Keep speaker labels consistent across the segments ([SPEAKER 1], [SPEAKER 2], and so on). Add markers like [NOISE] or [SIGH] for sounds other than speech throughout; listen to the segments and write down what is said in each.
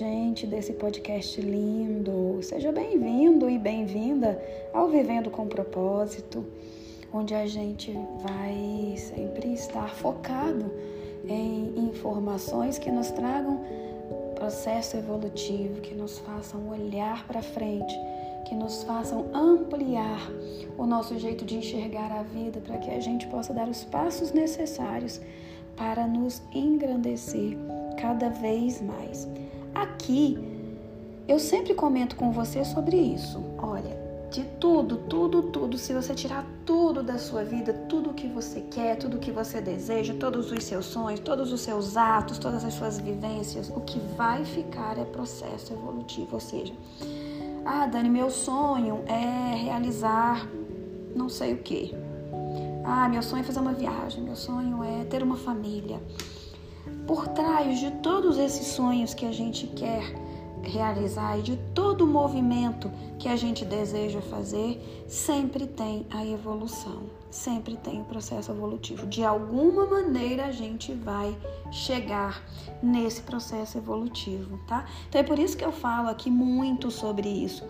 [SPEAKER 1] gente desse podcast lindo. Seja bem-vindo e bem-vinda ao Vivendo com Propósito, onde a gente vai sempre estar focado em informações que nos tragam processo evolutivo, que nos façam olhar para frente, que nos façam ampliar o nosso jeito de enxergar a vida para que a gente possa dar os passos necessários para nos engrandecer cada vez mais. Aqui eu sempre comento com você sobre isso. Olha, de tudo, tudo, tudo, se você tirar tudo da sua vida, tudo o que você quer, tudo o que você deseja, todos os seus sonhos, todos os seus atos, todas as suas vivências, o que vai ficar é processo evolutivo. Ou seja, ah, Dani, meu sonho é realizar não sei o que. Ah, meu sonho é fazer uma viagem, meu sonho é ter uma família por trás de todos esses sonhos que a gente quer realizar e de todo o movimento que a gente deseja fazer, sempre tem a evolução, sempre tem o processo evolutivo. De alguma maneira a gente vai chegar nesse processo evolutivo, tá? Então é por isso que eu falo aqui muito sobre isso.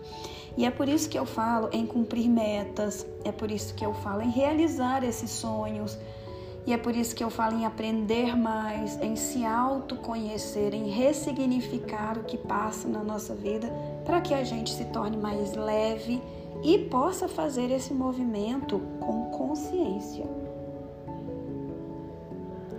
[SPEAKER 1] E é por isso que eu falo em cumprir metas, é por isso que eu falo em realizar esses sonhos e é por isso que eu falo em aprender mais, em se autoconhecer, em ressignificar o que passa na nossa vida, para que a gente se torne mais leve e possa fazer esse movimento com consciência.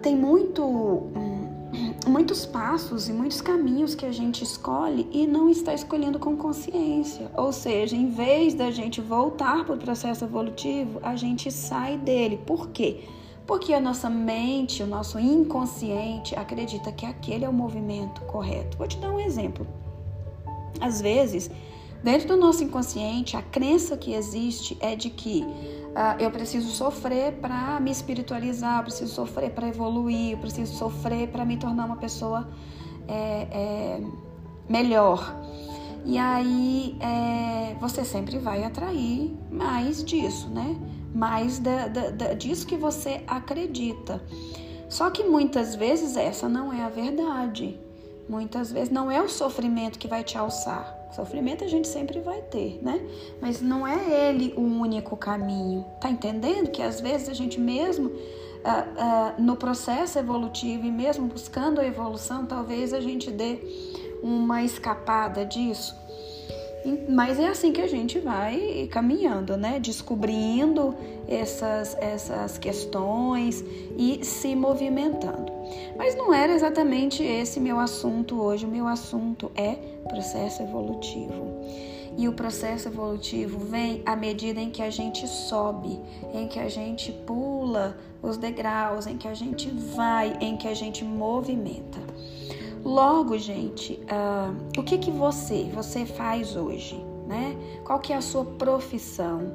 [SPEAKER 1] Tem muito, hum, [CLEARS THROAT] muitos passos e muitos caminhos que a gente escolhe e não está escolhendo com consciência. Ou seja, em vez da gente voltar para o processo evolutivo, a gente sai dele. Por quê? A nossa mente, o nosso inconsciente acredita que aquele é o movimento correto. Vou te dar um exemplo. Às vezes, dentro do nosso inconsciente, a crença que existe é de que uh, eu preciso sofrer para me espiritualizar, eu preciso sofrer para evoluir, eu preciso sofrer para me tornar uma pessoa é, é, melhor. E aí é, você sempre vai atrair mais disso, né? Mais da, da, da, disso que você acredita. Só que muitas vezes essa não é a verdade. Muitas vezes não é o sofrimento que vai te alçar. Sofrimento a gente sempre vai ter, né? Mas não é ele o único caminho. Tá entendendo que às vezes a gente mesmo uh, uh, no processo evolutivo e mesmo buscando a evolução, talvez a gente dê uma escapada disso. Mas é assim que a gente vai caminhando, né? Descobrindo essas, essas questões e se movimentando. Mas não era exatamente esse meu assunto hoje. O meu assunto é processo evolutivo. E o processo evolutivo vem à medida em que a gente sobe, em que a gente pula os degraus, em que a gente vai, em que a gente movimenta. Logo, gente, uh, o que que você você faz hoje, né? Qual que é a sua profissão?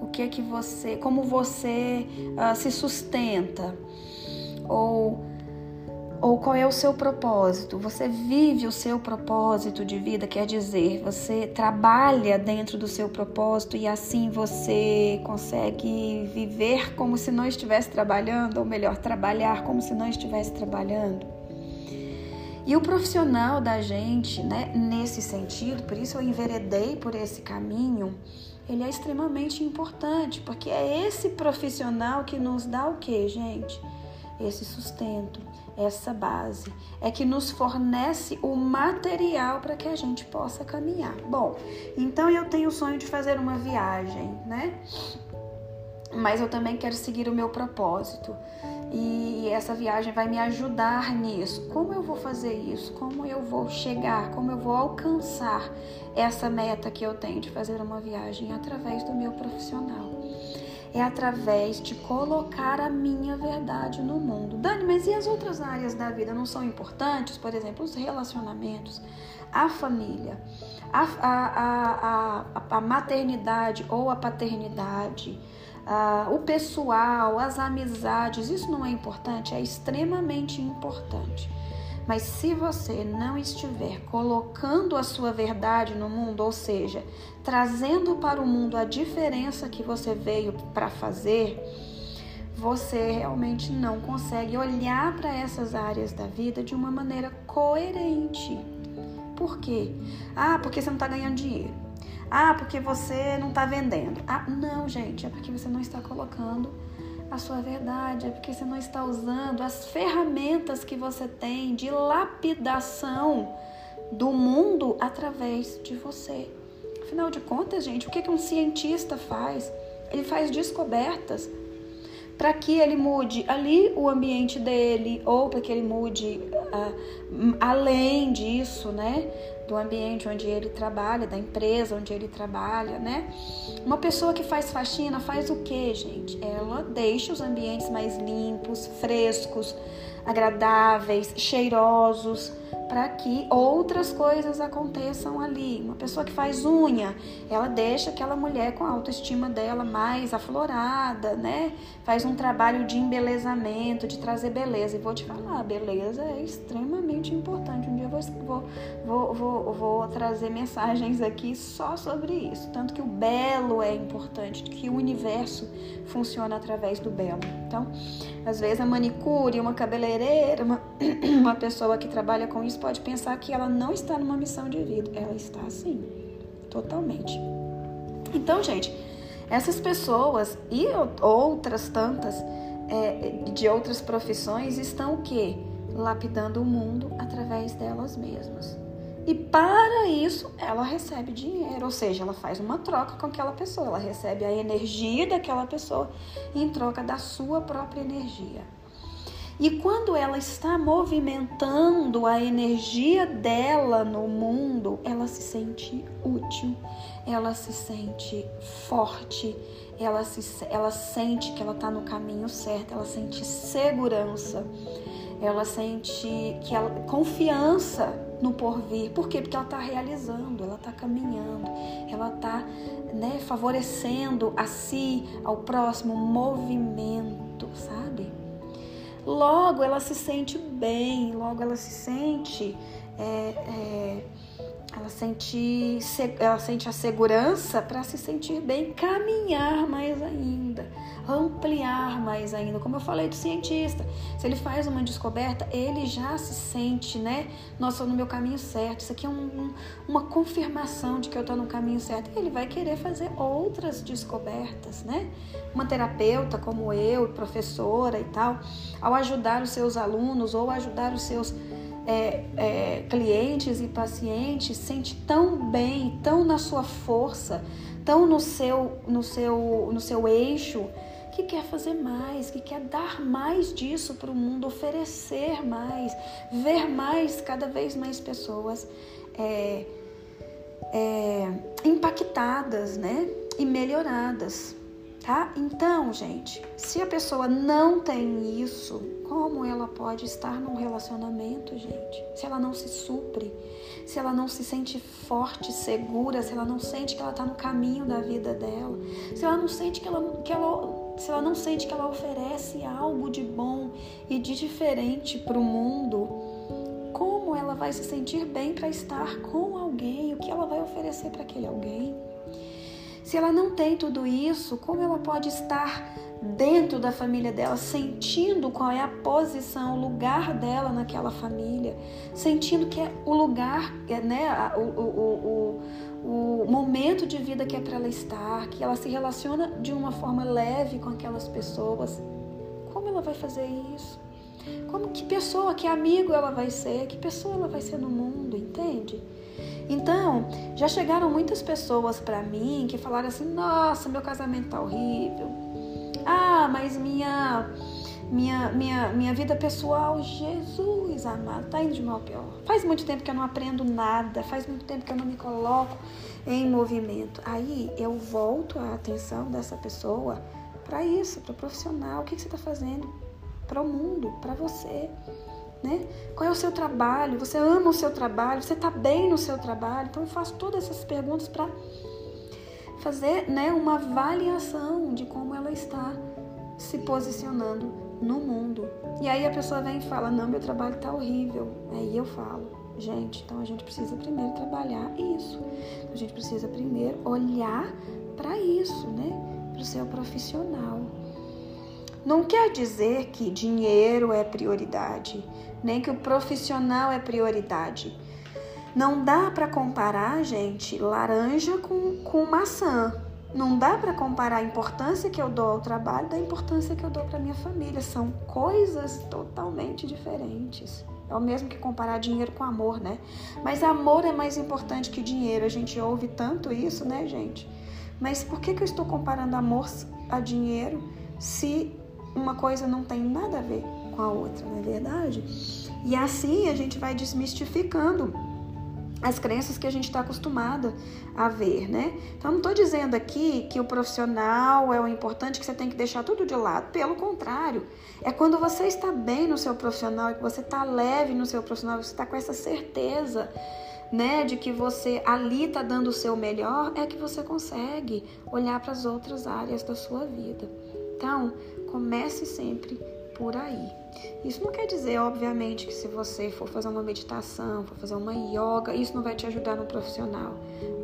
[SPEAKER 1] O que é que você, como você uh, se sustenta? Ou ou qual é o seu propósito? Você vive o seu propósito de vida, quer dizer, você trabalha dentro do seu propósito e assim você consegue viver como se não estivesse trabalhando, ou melhor, trabalhar como se não estivesse trabalhando. E o profissional da gente, né, nesse sentido, por isso eu enveredei por esse caminho, ele é extremamente importante, porque é esse profissional que nos dá o que, gente? Esse sustento, essa base, é que nos fornece o material para que a gente possa caminhar. Bom, então eu tenho o sonho de fazer uma viagem, né? Mas eu também quero seguir o meu propósito e essa viagem vai me ajudar nisso. Como eu vou fazer isso? Como eu vou chegar? Como eu vou alcançar essa meta que eu tenho de fazer uma viagem através do meu profissional? É através de colocar a minha verdade no mundo. Dani, mas e as outras áreas da vida não são importantes? Por exemplo, os relacionamentos, a família, a, a, a, a, a maternidade ou a paternidade ah, o pessoal, as amizades, isso não é importante? É extremamente importante. Mas se você não estiver colocando a sua verdade no mundo, ou seja, trazendo para o mundo a diferença que você veio para fazer, você realmente não consegue olhar para essas áreas da vida de uma maneira coerente. Por quê? Ah, porque você não está ganhando dinheiro. Ah, porque você não está vendendo. Ah, não, gente, é porque você não está colocando a sua verdade, é porque você não está usando as ferramentas que você tem de lapidação do mundo através de você. Afinal de contas, gente, o que, que um cientista faz? Ele faz descobertas para que ele mude ali o ambiente dele ou para que ele mude uh, além disso, né? Do ambiente onde ele trabalha, da empresa onde ele trabalha, né? Uma pessoa que faz faxina faz o que, gente? Ela deixa os ambientes mais limpos, frescos, agradáveis, cheirosos para que outras coisas aconteçam ali. Uma pessoa que faz unha, ela deixa aquela mulher com a autoestima dela mais aflorada, né? Faz um trabalho de embelezamento, de trazer beleza. E vou te falar, beleza é extremamente importante. Um dia eu vou, vou, vou, vou trazer mensagens aqui só sobre isso. Tanto que o belo é importante, que o universo funciona através do belo. Então, às vezes a manicure, uma cabeleireira, uma, [CLEARS THROAT] uma pessoa que trabalha com isso pode pensar que ela não está numa missão de vida. Ela está sim, totalmente. Então, gente, essas pessoas e outras tantas é, de outras profissões estão o quê? Lapidando o mundo através delas mesmas. E para isso ela recebe dinheiro, ou seja, ela faz uma troca com aquela pessoa, ela recebe a energia daquela pessoa em troca da sua própria energia. E quando ela está movimentando a energia dela no mundo, ela se sente útil, ela se sente forte, ela, se, ela sente que ela está no caminho certo, ela sente segurança, ela sente que ela, confiança no porvir. Por quê? Porque ela está realizando, ela está caminhando, ela está né, favorecendo a si, ao próximo movimento, sabe? Logo ela se sente bem, logo ela se sente. É, é, ela sente, ela sente a segurança para se sentir bem, caminhar mais ainda, ampliar mais ainda. Como eu falei do cientista, se ele faz uma descoberta, ele já se sente, né? Nossa, no meu caminho certo. Isso aqui é um, um, uma confirmação de que eu estou no caminho certo. Ele vai querer fazer outras descobertas, né? Uma terapeuta como eu, professora e tal, ao ajudar os seus alunos ou ajudar os seus é, é, clientes e pacientes sente tão bem, tão na sua força, tão no seu, no seu, no seu eixo, que quer fazer mais, que quer dar mais disso para o mundo, oferecer mais, ver mais, cada vez mais pessoas é, é impactadas, né? E melhoradas tá? Então, gente, se a pessoa não tem isso, como ela pode estar num relacionamento, gente? Se ela não se supre, se ela não se sente forte, segura, se ela não sente que ela está no caminho da vida dela, se ela não sente que ela, que ela, se ela não sente que ela oferece algo de bom e de diferente para o mundo, como ela vai se sentir bem para estar com alguém? O que ela vai oferecer para aquele alguém? Se ela não tem tudo isso, como ela pode estar dentro da família dela, sentindo qual é a posição, o lugar dela naquela família, sentindo que é o lugar, é, né, o, o, o, o momento de vida que é para ela estar, que ela se relaciona de uma forma leve com aquelas pessoas. Como ela vai fazer isso? Como que pessoa, que amigo ela vai ser? Que pessoa ela vai ser no mundo, entende? Então, já chegaram muitas pessoas para mim que falaram assim: "Nossa, meu casamento tá horrível. Ah, mas minha minha minha minha vida pessoal, Jesus amado, tá indo de mal pior. Faz muito tempo que eu não aprendo nada, faz muito tempo que eu não me coloco em movimento. Aí eu volto a atenção dessa pessoa para isso, para o profissional. O que, que você está fazendo para o mundo, para você? né? Qual é o seu trabalho? Você ama o seu trabalho? Você está bem no seu trabalho? Então eu faço todas essas perguntas para fazer, né, uma avaliação de como ela está se posicionando no mundo. E aí a pessoa vem e fala: "Não, meu trabalho está horrível". Aí eu falo: "Gente, então a gente precisa primeiro trabalhar isso. A gente precisa primeiro olhar para isso, né? Para o seu profissional. Não quer dizer que dinheiro é prioridade, nem que o profissional é prioridade. Não dá para comparar, gente, laranja com, com maçã. Não dá para comparar a importância que eu dou ao trabalho da importância que eu dou para minha família. São coisas totalmente diferentes. É o mesmo que comparar dinheiro com amor, né? Mas amor é mais importante que dinheiro. A gente ouve tanto isso, né, gente? Mas por que, que eu estou comparando amor a dinheiro se uma coisa não tem nada a ver com a outra, não é verdade? E assim a gente vai desmistificando as crenças que a gente está acostumada a ver, né? Então, não estou dizendo aqui que o profissional é o importante, que você tem que deixar tudo de lado. Pelo contrário, é quando você está bem no seu profissional e que você está leve no seu profissional, você está com essa certeza, né, de que você ali está dando o seu melhor, é que você consegue olhar para as outras áreas da sua vida. Então, comece sempre por aí. Isso não quer dizer, obviamente, que se você for fazer uma meditação, for fazer uma yoga, isso não vai te ajudar no profissional.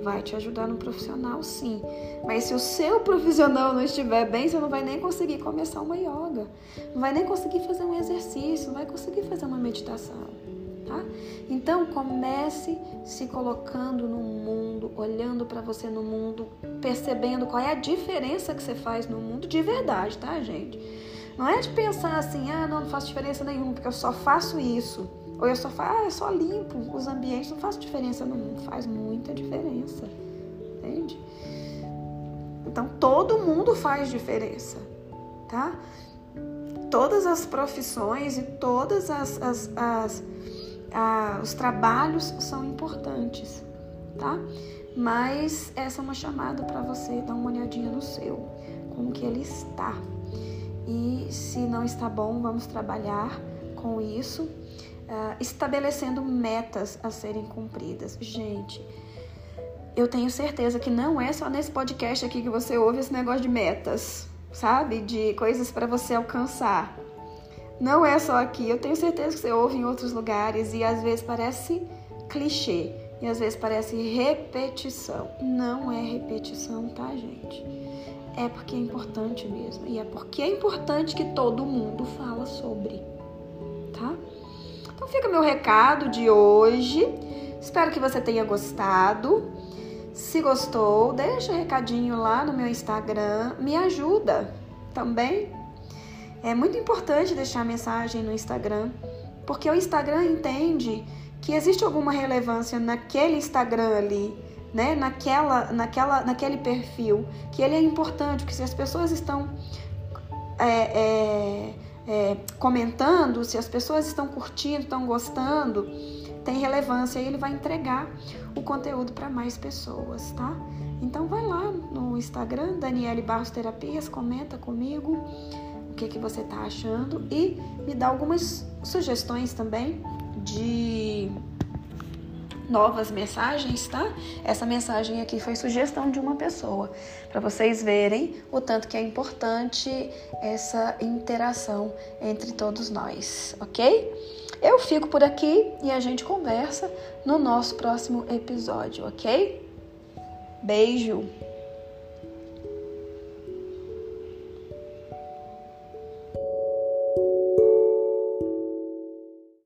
[SPEAKER 1] Vai te ajudar no profissional, sim. Mas se o seu profissional não estiver bem, você não vai nem conseguir começar uma yoga. Não vai nem conseguir fazer um exercício, não vai conseguir fazer uma meditação. Tá? Então comece se colocando no mundo, olhando para você no mundo, percebendo qual é a diferença que você faz no mundo de verdade, tá, gente? Não é de pensar assim, ah, não, não faz diferença nenhuma, porque eu só faço isso. Ou eu só faço, ah, eu só limpo os ambientes, não faz diferença no mundo. Faz muita diferença. Entende? Então todo mundo faz diferença, tá? Todas as profissões e todas as, as, as os trabalhos são importantes, tá? Mas essa é uma chamada para você dar uma olhadinha no seu, como que ele está. E se não está bom, vamos trabalhar com isso, uh, estabelecendo metas a serem cumpridas. Gente, eu tenho certeza que não é só nesse podcast aqui que você ouve esse negócio de metas, sabe? De coisas para você alcançar. Não é só aqui. Eu tenho certeza que você ouve em outros lugares e às vezes parece clichê e às vezes parece repetição. Não é repetição, tá, gente? É porque é importante mesmo. E é porque é importante que todo mundo fala sobre, tá? Então fica meu recado de hoje. Espero que você tenha gostado. Se gostou, deixa um recadinho lá no meu Instagram. Me ajuda também. É muito importante deixar mensagem no Instagram, porque o Instagram entende que existe alguma relevância naquele Instagram ali né, naquela, naquela, naquele perfil, que ele é importante, porque se as pessoas estão é, é, é, comentando, se as pessoas estão curtindo, estão gostando, tem relevância e ele vai entregar o conteúdo para mais pessoas, tá? Então vai lá no Instagram, Daniele Barros Terapias, comenta comigo o que, que você tá achando e me dá algumas sugestões também de novas mensagens, tá? Essa mensagem aqui foi sugestão de uma pessoa, para vocês verem o tanto que é importante essa interação entre todos nós, ok? Eu fico por aqui e a gente conversa no nosso próximo episódio, ok? Beijo!